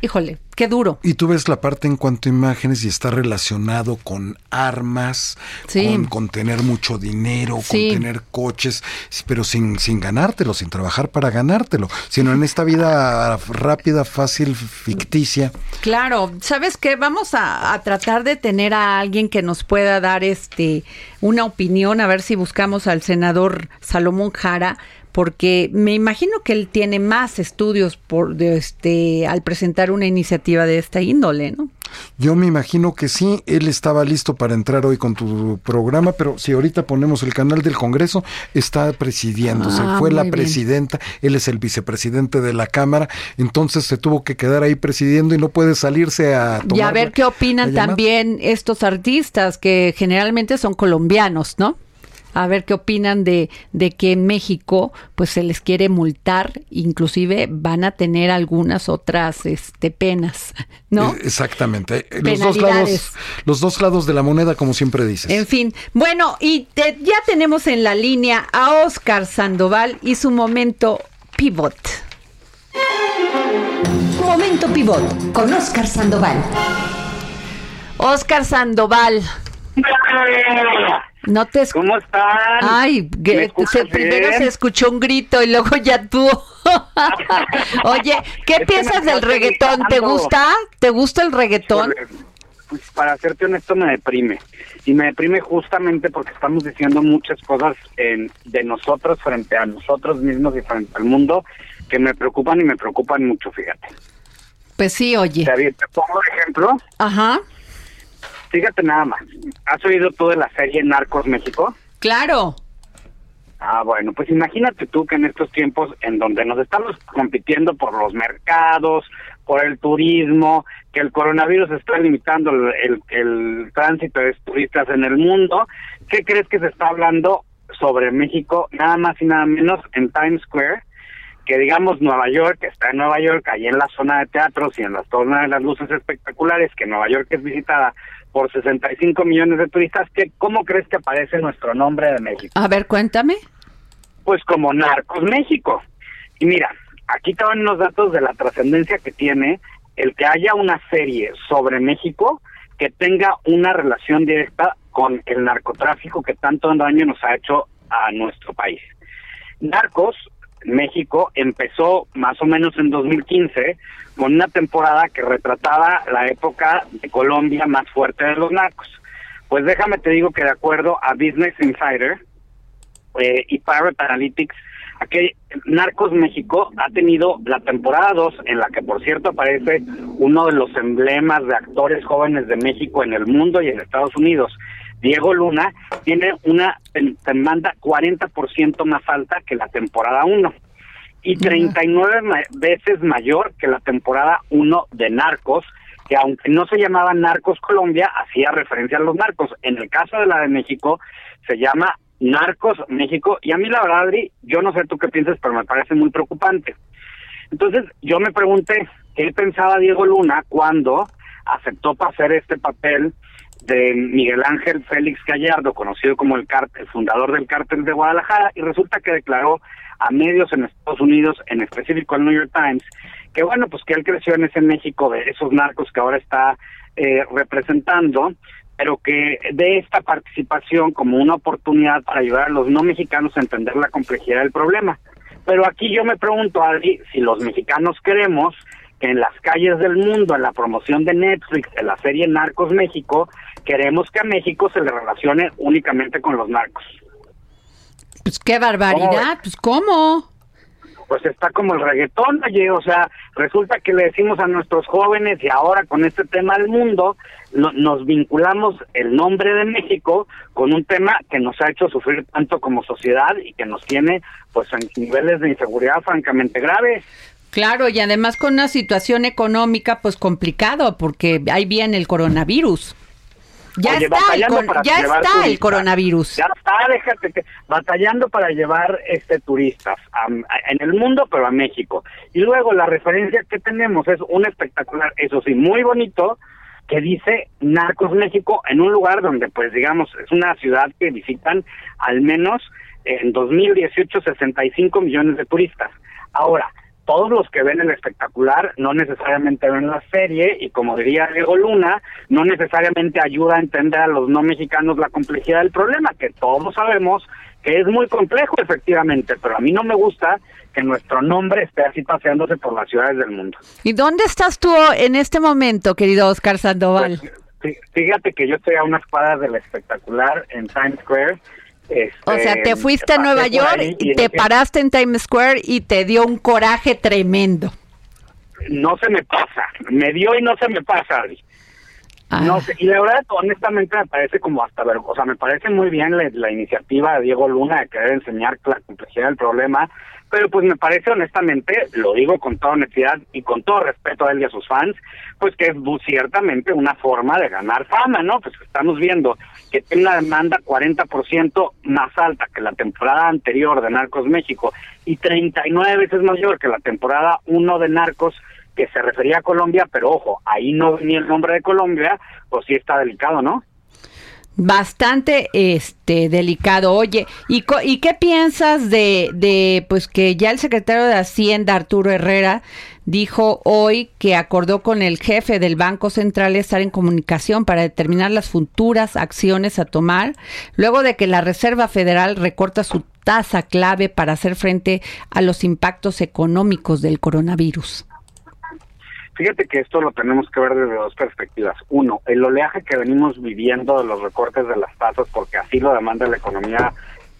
S2: híjole, qué duro.
S3: Y tú ves la parte en cuanto a imágenes y está relacionado con armas, con, con, tener mucho dinero,
S2: Sí.
S3: con tener coches, pero sin, sin ganártelo, sin trabajar para ganártelo, sino en esta vida rápida, fácil, ficticia.
S2: Claro, ¿sabes qué? Vamos a, a tratar de tener a alguien que nos pueda dar este una opinión, a ver si buscamos al senador Salomón Jara, porque me imagino que él tiene más estudios por de este al presentar una iniciativa de esta índole, ¿no?
S3: Yo me imagino que sí, él estaba listo para entrar hoy con tu programa, pero si ahorita ponemos el canal del Congreso, está presidiendo, se
S2: Ah,
S3: fue la
S2: bien.
S3: presidenta, él es el vicepresidente de la Cámara, entonces se tuvo que quedar ahí presidiendo y no puede salirse a tomar
S2: Y a ver qué opinan también estos artistas que generalmente son colombianos, ¿no? A ver qué opinan de, de que en México pues se les quiere multar, inclusive van a tener algunas otras este, penas, ¿no?
S3: Eh, Exactamente. Eh, Los dos, lados, los dos lados de la moneda, como siempre dices.
S2: En fin, bueno, y te- ya tenemos en la línea a Oscar Sandoval y su momento pivot.
S10: Momento Pivot con Oscar Sandoval.
S2: Oscar Sandoval. No te esc-
S11: ¿Cómo están?
S2: Ay, que
S11: ¿Me escuchas
S2: se- primero se escuchó un grito y luego ya tú. Oye, ¿qué
S11: Es
S2: piensas del reggaetón? ¿Te gusta? ¿Te gusta el reggaetón?
S11: Pues para serte honesto me deprime. Y me deprime justamente porque estamos diciendo muchas cosas en- de nosotros frente a nosotros mismos y frente al mundo que me preocupan y me preocupan mucho, fíjate.
S2: Pues sí, oye.
S11: Te, te pongo de ejemplo.
S2: Ajá.
S11: Fíjate nada más. ¿Has oído tú de la serie Narcos México?
S2: Claro.
S11: Ah, bueno, pues imagínate tú que en estos tiempos en donde nos estamos compitiendo por los mercados, por el turismo, que el coronavirus está limitando el, el- el tránsito de turistas en el mundo, ¿qué crees que se está hablando sobre México nada más y nada menos en Times Square? Que digamos Nueva York, que está en Nueva York, ahí en la zona de teatros y en la zona de las luces espectaculares, que Nueva York es visitada por 65 millones de turistas, ¿qué, ¿cómo crees que aparece nuestro nombre de México?
S2: A ver, cuéntame.
S11: pues como Narcos México. Y mira, aquí van los datos de la trascendencia que tiene el que haya una serie sobre México que tenga una relación directa con el narcotráfico que tanto daño nos ha hecho a nuestro país. Narcos México empezó más o menos en 2015 con una temporada que retrataba la época de Colombia más fuerte de los narcos. Pues déjame te digo que de acuerdo a Business Insider, eh, y Pirate Analytics, aquí Narcos México ha tenido la temporada 2, en la que por cierto aparece uno de los emblemas de actores jóvenes de México en el mundo y en Estados Unidos, Diego Luna, tiene una demanda 40% más alta que la temporada 1 y 39 ma- veces mayor que la temporada 1 de Narcos, que aunque no se llamaba Narcos Colombia, hacía referencia a los narcos. En el caso de la de México, se llama Narcos México, y a mí la verdad, Adri, yo no sé tú qué piensas, pero me parece muy preocupante. Entonces, yo me pregunté, ¿qué pensaba Diego Luna cuando aceptó para hacer este papel de Miguel Ángel Félix Gallardo, conocido como el, fundador del cártel de Guadalajara, y resulta que declaró a medios en Estados Unidos, en específico al New York Times, que bueno, pues que él creció en ese México de esos narcos que ahora está eh, representando, pero que de esta participación como una oportunidad para ayudar a los no mexicanos a entender la complejidad del problema. Pero aquí yo me pregunto, Adri, si los mexicanos queremos que en las calles del mundo, en la promoción de Netflix, en la serie Narcos México, queremos que a México se le relacione únicamente con los narcos.
S2: Pues qué barbaridad, pues cómo.
S11: pues está como el reggaetón, oye, o sea, resulta que le decimos a nuestros jóvenes y ahora con este tema del mundo no- nos vinculamos el nombre de México con un tema que nos ha hecho sufrir tanto como sociedad y que nos tiene pues en niveles de inseguridad francamente graves.
S2: Claro, y además con una situación económica pues complicado porque ahí viene el coronavirus. Ya
S11: Oye,
S2: está, el, ya está el coronavirus.
S11: Ya está, déjate que batallando para llevar este turistas a- a- en el mundo, pero a México. Y luego la referencia que tenemos es un espectacular, eso sí, muy bonito, que dice Narcos México en un lugar donde, pues digamos, es una ciudad que visitan al menos en 2018 65 millones de turistas. Ahora, todos los que ven el espectacular no necesariamente ven la serie y como diría Diego Luna, no necesariamente ayuda a entender a los no mexicanos la complejidad del problema, que todos sabemos que es muy complejo efectivamente, pero a mí no me gusta que nuestro nombre esté así paseándose por las ciudades del mundo.
S2: ¿Y dónde estás tú en este momento, querido Oscar Sandoval?
S11: Fí- Fíjate que yo estoy a unas cuadras del espectacular en Times Square.
S2: O sea,
S11: este,
S2: te fuiste a Nueva York y te paraste en Times Square y te dio un coraje tremendo.
S11: no se me pasa, me dio y no se me pasa. No sé, y la verdad, honestamente, me parece como hasta ver, o sea, me parece muy bien la, la iniciativa de Diego Luna de querer enseñar la complejidad del problema, pero pues me parece honestamente, lo digo con toda honestidad y con todo respeto a él y a sus fans, pues que es ciertamente una forma de ganar fama, ¿no? Pues estamos viendo que tiene una demanda 40% más alta que la temporada anterior de Narcos México y 39 veces mayor que la temporada 1 de Narcos que se refería a Colombia, pero ojo, ahí no venía el nombre de Colombia, pues sí está delicado, ¿no?
S2: Bastante este delicado. Oye, ¿y, co- ¿y qué piensas de, de pues que ya el secretario de Hacienda, Arturo Herrera, dijo hoy que acordó con el jefe del Banco Central estar en comunicación para determinar las futuras acciones a tomar, luego de que la Reserva Federal recorta su tasa clave para hacer frente a los impactos económicos del coronavirus?
S11: Fíjate que esto lo tenemos que ver desde dos perspectivas. Uno, el oleaje que venimos viviendo de los recortes de las tasas, porque así lo demanda la economía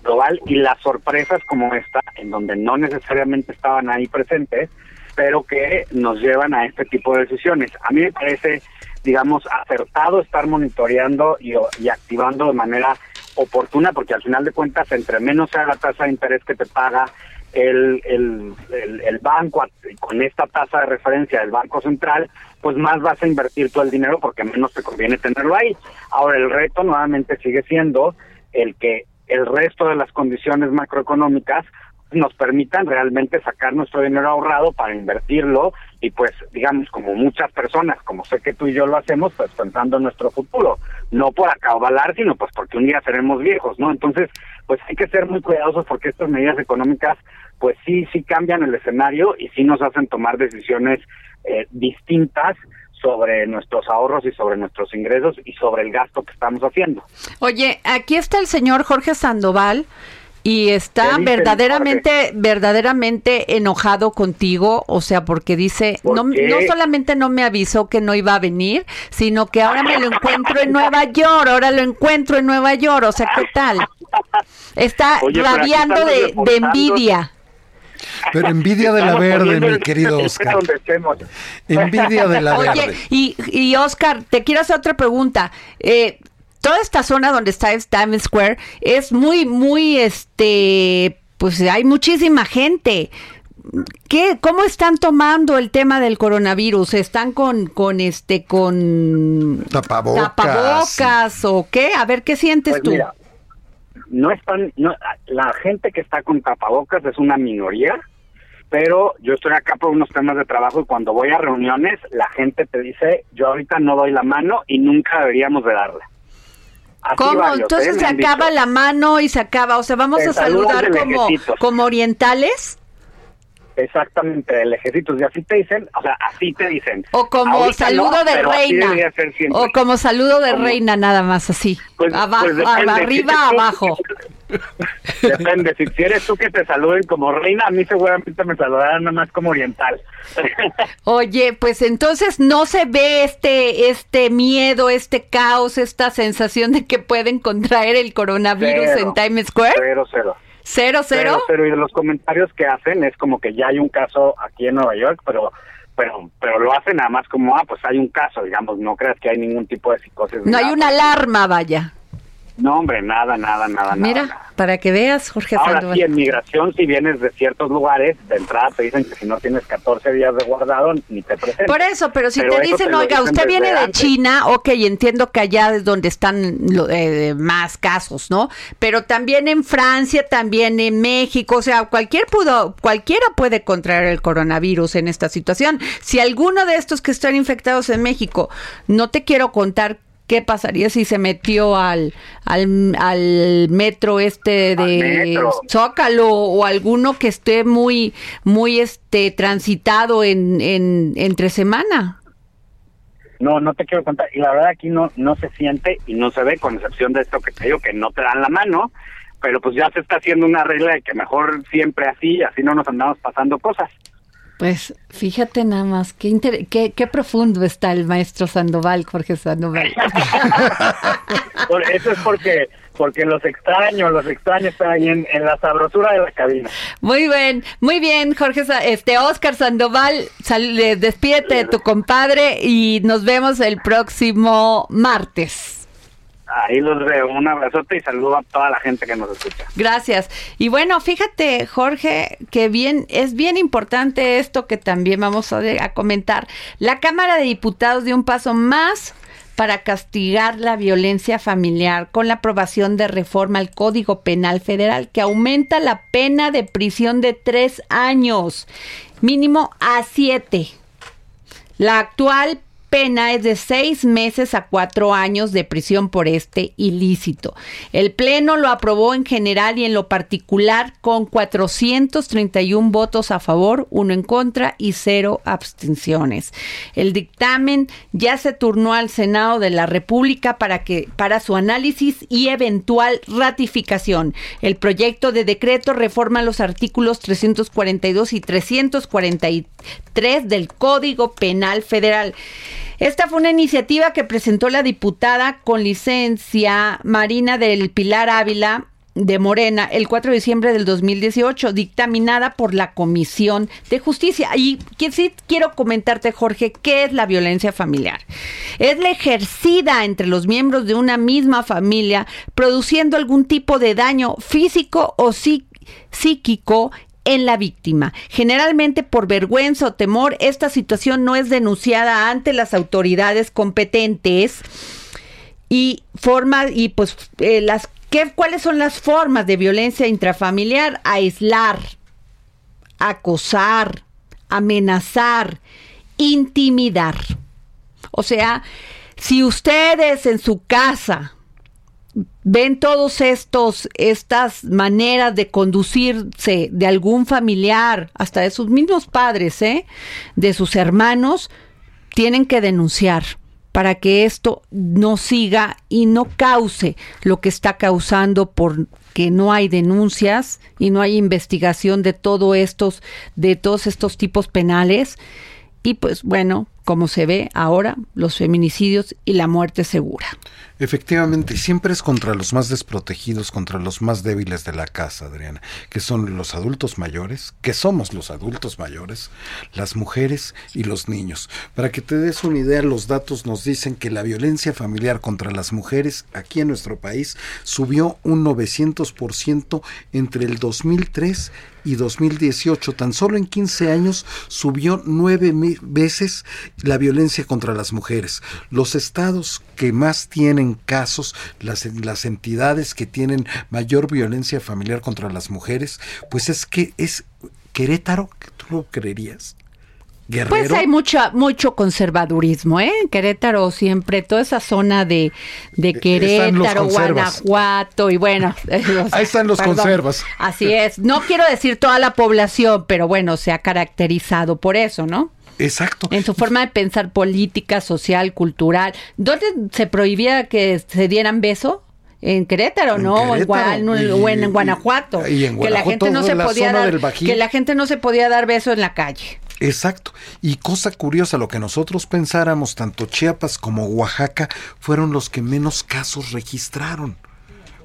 S11: global, y las sorpresas como esta, en donde no necesariamente estaban ahí presentes, pero que nos llevan a este tipo de decisiones. A mí me parece, digamos, acertado estar monitoreando y, y activando de manera oportuna, porque al final de cuentas, entre menos sea la tasa de interés que te paga el, el, el, el banco con esta tasa de referencia del Banco Central, pues más vas a invertir todo el dinero porque menos te conviene tenerlo ahí. Ahora, el reto nuevamente sigue siendo el que el resto de las condiciones macroeconómicas nos permitan realmente sacar nuestro dinero ahorrado para invertirlo y pues digamos como muchas personas, como sé que tú y yo lo hacemos, pues pensando en nuestro futuro, no por acabalar, sino pues porque un día seremos viejos, ¿no? Entonces, pues hay que ser muy cuidadosos porque estas medidas económicas pues sí, sí cambian el escenario y sí nos hacen tomar decisiones eh, distintas sobre nuestros ahorros y sobre nuestros ingresos y sobre el gasto que estamos haciendo.
S2: Oye, aquí está el señor Jorge Sandoval y está
S11: ¿Qué dice el
S2: verdaderamente, verdaderamente enojado contigo, o sea, porque dice,
S11: ¿Por
S2: no, no solamente no me avisó que no iba a venir, sino que ahora me lo encuentro en Nueva York, ahora lo encuentro en Nueva York, o sea, ¿qué tal? Está
S5: Oye,
S2: rabiando de, envidia.
S3: Pero envidia de la verde, mi querido Oscar. Envidia de la
S2: Oye,
S3: verde.
S2: y, y Oscar, te quiero hacer otra pregunta. Eh, toda esta zona donde está Times Square es muy, muy, este, pues hay muchísima gente. ¿Qué, ¿Cómo están tomando el tema del coronavirus? ¿Están con, con este, con
S3: Tapabocas.
S2: tapabocas o qué? A ver, ¿qué sientes
S11: Pues
S2: tú?
S11: mira, no están, no, la gente que está con tapabocas es una minoría, pero yo estoy acá por unos temas de trabajo y cuando voy a reuniones la gente te dice, yo ahorita no doy la mano y nunca deberíamos de darla. Así
S2: ¿Cómo?
S11: varios, ¿eh?
S2: Entonces
S11: Me
S2: se acaba
S11: dicho.
S2: la mano y se acaba, o sea, vamos
S11: Te
S2: a saludar como, como orientales.
S11: Exactamente, del ejército. Y así te dicen, o sea, así te dicen.
S2: O como
S11: Ahorita
S2: saludo
S11: no,
S2: de reina. O como saludo de
S11: Como-
S2: reina, nada más así.
S11: Pues-
S2: abajo,
S11: pues depende.
S2: arriba,
S11: Si tú-
S2: abajo.
S11: Depende, si si eres tú que te saluden como reina, a mí seguramente me saludarán nada más como oriental.
S2: Oye, pues entonces no se ve este, este miedo, este caos, esta sensación de que pueden contraer el coronavirus
S11: Cero.
S2: en Times Square.
S11: Cero, cero.
S2: Cero, cero.
S11: Pero, y de los comentarios que hacen es como que ya hay un caso aquí en Nueva York, pero pero pero lo hacen nada más como, ah, pues hay un caso, digamos, no creas que hay ningún tipo de psicosis.
S2: No hay una alarma, vaya.
S11: No, hombre, nada, nada, nada,
S2: Mira,
S11: nada.
S2: para que veas, Jorge
S11: Ahora
S2: Sandoval.
S11: sí, en migración, si vienes de ciertos lugares, de entrada te dicen que si no tienes 14 días de guardado, ni te presentas.
S2: Por eso, pero si
S11: Pero
S2: te dicen, oiga,
S11: dicen
S2: usted viene de
S11: antes".
S2: China, ok, entiendo que allá es donde están lo- eh, más casos, ¿no? Pero también en Francia, también en México, o sea, cualquier pudo, cualquiera puede contraer el coronavirus en esta situación. Si alguno de estos que están infectados en México, no te quiero contar qué pasaría si se metió al, al, al metro este de
S11: metro.
S2: Zócalo o alguno que esté muy, muy este transitado en, en entre semana.
S11: No, no te quiero contar. Y la verdad aquí no, no se siente y no se ve, con excepción de esto que te digo, que no te dan la mano, pero pues ya se está haciendo una regla de que mejor siempre así, así no nos andamos pasando cosas.
S2: Pues fíjate nada más, qué, inter- qué, qué profundo está el maestro Sandoval, Jorge Sandoval.
S11: Por- eso es porque porque los extraño, los extraño están ahí en, en la sabrosura de la cabina.
S2: Muy bien, muy bien, Jorge, este Oscar Sandoval, sal- eh, despídete de tu compadre y nos vemos el próximo martes.
S11: Ahí los veo. Un abrazote y saludo a toda la gente que nos escucha.
S2: Gracias. Y bueno, fíjate, Jorge, que bien es bien importante esto que también vamos a, comentar. La Cámara de Diputados dio un paso más para castigar la violencia familiar con la aprobación de reforma al Código Penal Federal que aumenta la pena de prisión de tres años, mínimo a siete. La actual pena es de seis meses a cuatro años de prisión por este ilícito. El Pleno lo aprobó en general y en lo particular con 431 votos a favor, uno en contra y cero abstenciones. El dictamen ya se turnó al Senado de la República para que para su análisis y eventual ratificación. El proyecto de decreto reforma los artículos 342 y 343 del Código Penal Federal. Esta fue una iniciativa que presentó la diputada con licencia Marina del Pilar Ávila de Morena el 4 de diciembre del 2018, dictaminada por la Comisión de Justicia. Y que sí quiero comentarte, Jorge, ¿qué es la violencia familiar? Es la ejercida entre los miembros de una misma familia, produciendo algún tipo de daño físico o psí- psíquico en la víctima. Generalmente por vergüenza o temor, esta situación no es denunciada ante las autoridades competentes y forma y pues eh, las ¿qué, cuáles son las formas de violencia intrafamiliar aislar acosar amenazar intimidar o sea si ustedes en su casa ven todos estos estas maneras de conducirse de algún familiar hasta de sus mismos padres ¿eh? de sus hermanos tienen que denunciar para que esto no siga y no cause lo que está causando porque no hay denuncias y no hay investigación de todo estos de todos estos tipos penales y pues bueno como se ve ahora los feminicidios y la muerte segura
S3: Efectivamente, siempre es contra los más desprotegidos, contra los más débiles de la casa, Adriana, que son los adultos mayores, que somos los adultos mayores, las mujeres y los niños. Para que te des una idea, los datos nos dicen que la violencia familiar contra las mujeres aquí en nuestro país subió un 900% entre el 2003 y 2018. Tan solo en 15 años subió nueve veces la violencia contra las mujeres. Los estados que más tienen casos, las, las entidades que tienen mayor violencia familiar contra las mujeres, pues es que es Querétaro, que tú lo creerías. Guerrero.
S2: Pues hay mucha, mucho conservadurismo, ¿eh? En Querétaro siempre, toda esa zona de, de
S3: los
S2: Querétaro. Guanajuato y bueno. eh,
S3: Ahí están los conservas.
S2: Así es. No quiero decir toda la población, pero bueno, se ha caracterizado por eso, ¿no?
S3: Exacto.
S2: En su forma de pensar política, social, cultural. ¿Dónde se prohibía que se dieran beso? En Querétaro,
S3: En
S2: ¿no? O en,
S3: Querétaro,
S2: Gua-
S3: y-
S2: o en Guanajuato.
S3: y en
S2: que la
S3: Guanajuato,
S2: gente no se
S3: la
S2: podía dar, que la gente no se podía dar beso en la calle.
S3: Exacto. Y cosa curiosa, lo que nosotros pensáramos, tanto Chiapas como Oaxaca, fueron los que menos casos registraron.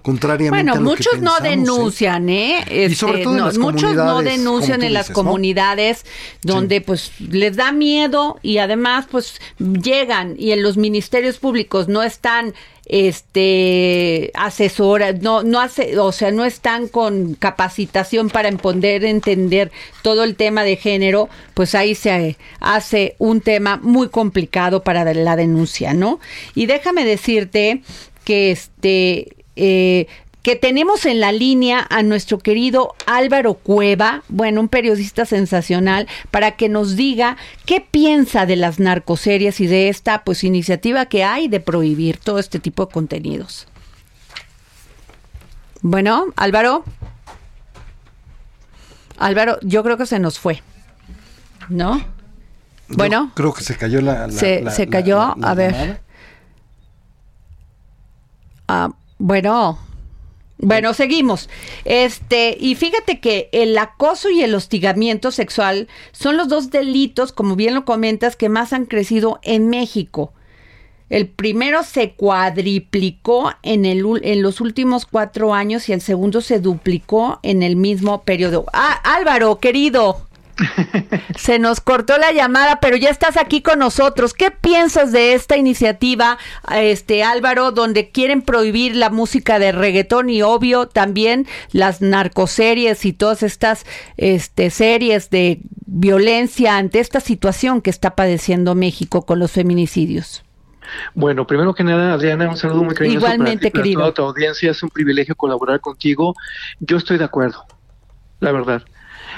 S3: Contrariamente
S2: Bueno,
S3: a lo
S2: muchos
S3: que
S2: no
S3: pensamos, ¿eh?
S2: denuncian, ¿eh?
S3: Y sobre
S2: Este,
S3: todo en las
S2: muchos no
S3: comunidades,
S2: denuncian en las comunidades donde pues les da miedo y además pues llegan y en los ministerios públicos no están este asesoras, no no hace, o sea, no están con capacitación para poder entender todo el tema de género, pues ahí se hace un tema muy complicado para la denuncia, ¿no? Y déjame decirte que este eh, que tenemos en la línea a nuestro querido Álvaro Cueva, bueno, un periodista sensacional, para que nos diga qué piensa de las narcoseries y de esta pues iniciativa que hay de prohibir todo este tipo de contenidos. Bueno, Álvaro. Álvaro, yo creo que se nos fue. ¿No?
S3: Yo
S2: Bueno.
S3: creo que se cayó la. la-
S2: se,
S3: la-
S2: se cayó,
S3: la-
S2: a ver. Ah, bueno. Bueno, seguimos. Este, y fíjate que el acoso y el hostigamiento sexual son los dos delitos, como bien lo comentas, que más han crecido en México. El primero se cuadriplicó en, el, en los últimos cuatro años y el segundo se duplicó en el mismo periodo. Ah, Álvaro, querido. Se nos cortó la llamada, pero ya estás aquí con nosotros. ¿Qué piensas de esta iniciativa, este Álvaro, donde quieren prohibir la música de reggaetón y obvio también las narcoseries y todas estas este, series de violencia ante esta situación que está padeciendo México con los feminicidios?
S12: Bueno, primero que nada, Adriana, un saludo muy cariñoso
S2: Igualmente,
S12: para ti, para
S2: querido.
S12: toda tu audiencia. Es un privilegio colaborar contigo. Yo estoy de acuerdo, la verdad.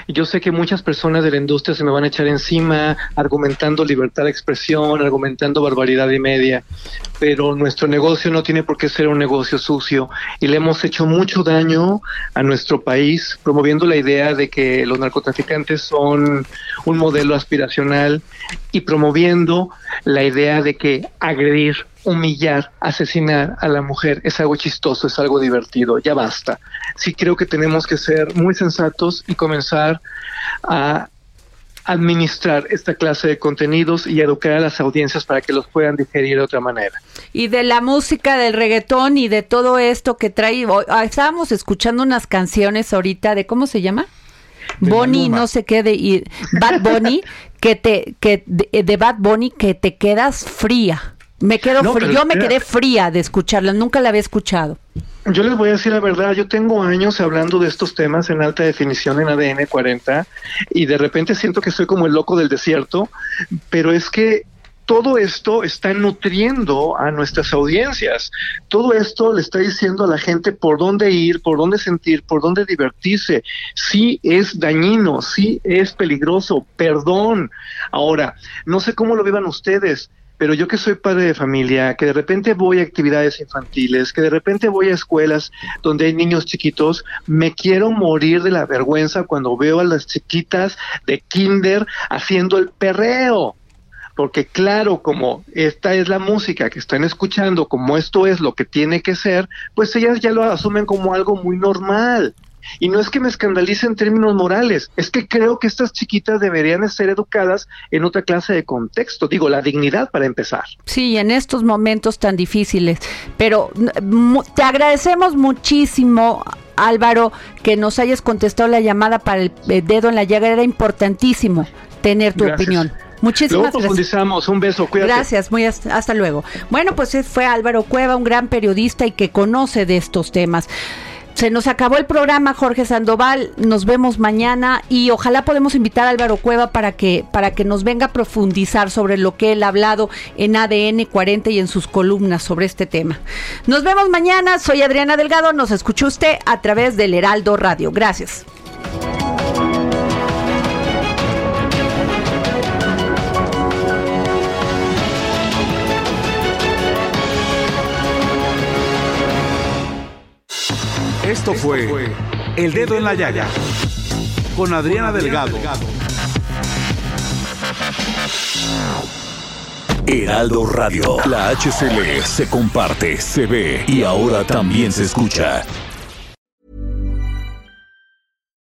S12: Yo sé que muchas personas de la industria se me van a echar encima argumentando libertad de expresión, argumentando barbaridad y media, pero nuestro negocio no tiene por qué ser un negocio sucio y le hemos hecho mucho daño a nuestro país promoviendo la idea de que los narcotraficantes son un modelo aspiracional y promoviendo la idea de que agredir, humillar, asesinar a la mujer es algo chistoso, es algo divertido, ya basta. Sí creo que tenemos que ser muy sensatos y comenzar a administrar esta clase de contenidos y educar a las audiencias para que los puedan digerir de otra manera.
S2: Y de la música, del reggaetón y de todo esto que trae. ah, Estábamos escuchando unas canciones ahorita de, ¿cómo se llama? Bonnie, no sé qué, de y Bad Bunny, que te, que de, de Bad Bunny, que te quedas fría. Me quedo
S12: No, pero
S2: Yo me quedé fría de escucharla, nunca la había escuchado.
S12: Yo les voy a decir la verdad, yo tengo años hablando de estos temas en alta definición en ADN 40 y de repente siento que soy como el loco del desierto, pero es que todo esto está nutriendo a nuestras audiencias. Todo esto le está diciendo a la gente por dónde ir, por dónde sentir, por dónde divertirse. Sí es dañino, sí es peligroso, perdón. Ahora, no sé cómo lo vivan ustedes, pero yo que soy padre de familia, que de repente voy a actividades infantiles, que de repente voy a escuelas donde hay niños chiquitos, me quiero morir de la vergüenza cuando veo a las chiquitas de kinder haciendo el perreo. Porque claro, como esta es la música que están escuchando, como esto es lo que tiene que ser, pues ellas ya lo asumen como algo muy normal. Y no es que me escandalice en términos morales, es que creo que estas chiquitas deberían de ser educadas en otra clase de contexto, digo, la dignidad para empezar.
S2: Sí, en estos momentos tan difíciles. Pero te agradecemos muchísimo, Álvaro, que nos hayas contestado la llamada para el eh, dedo en la llaga. Era importantísimo tener tu
S12: Gracias.
S2: opinión.
S12: Luego
S2: Muchísimas gracias.
S12: profundizamos, un beso, cuídate.
S2: Gracias, muy hasta, hasta luego. Bueno, pues eh, fue Álvaro Cueva, un gran periodista y que conoce de estos temas. Se nos acabó el programa, Jorge Sandoval. Nos vemos mañana y ojalá podemos invitar a Álvaro Cueva para que para que nos venga a profundizar sobre lo que él ha hablado en ADN 40 y en sus columnas sobre este tema. Nos vemos mañana. Soy Adriana Delgado. Nos escuchó usted a través del Heraldo Radio. Gracias.
S6: Esto fue El Dedo en la Llaga con Adriana Delgado.
S13: Heraldo Radio. La HCL se comparte, se ve y ahora también se escucha.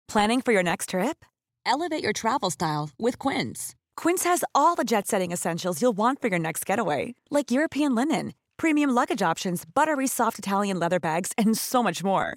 S14: Planning for your next trip? Elevate your travel style with Quince. Quince has all the jet setting essentials you'll want for your next getaway, like European linen, premium luggage options, buttery soft Italian leather bags, and so much more.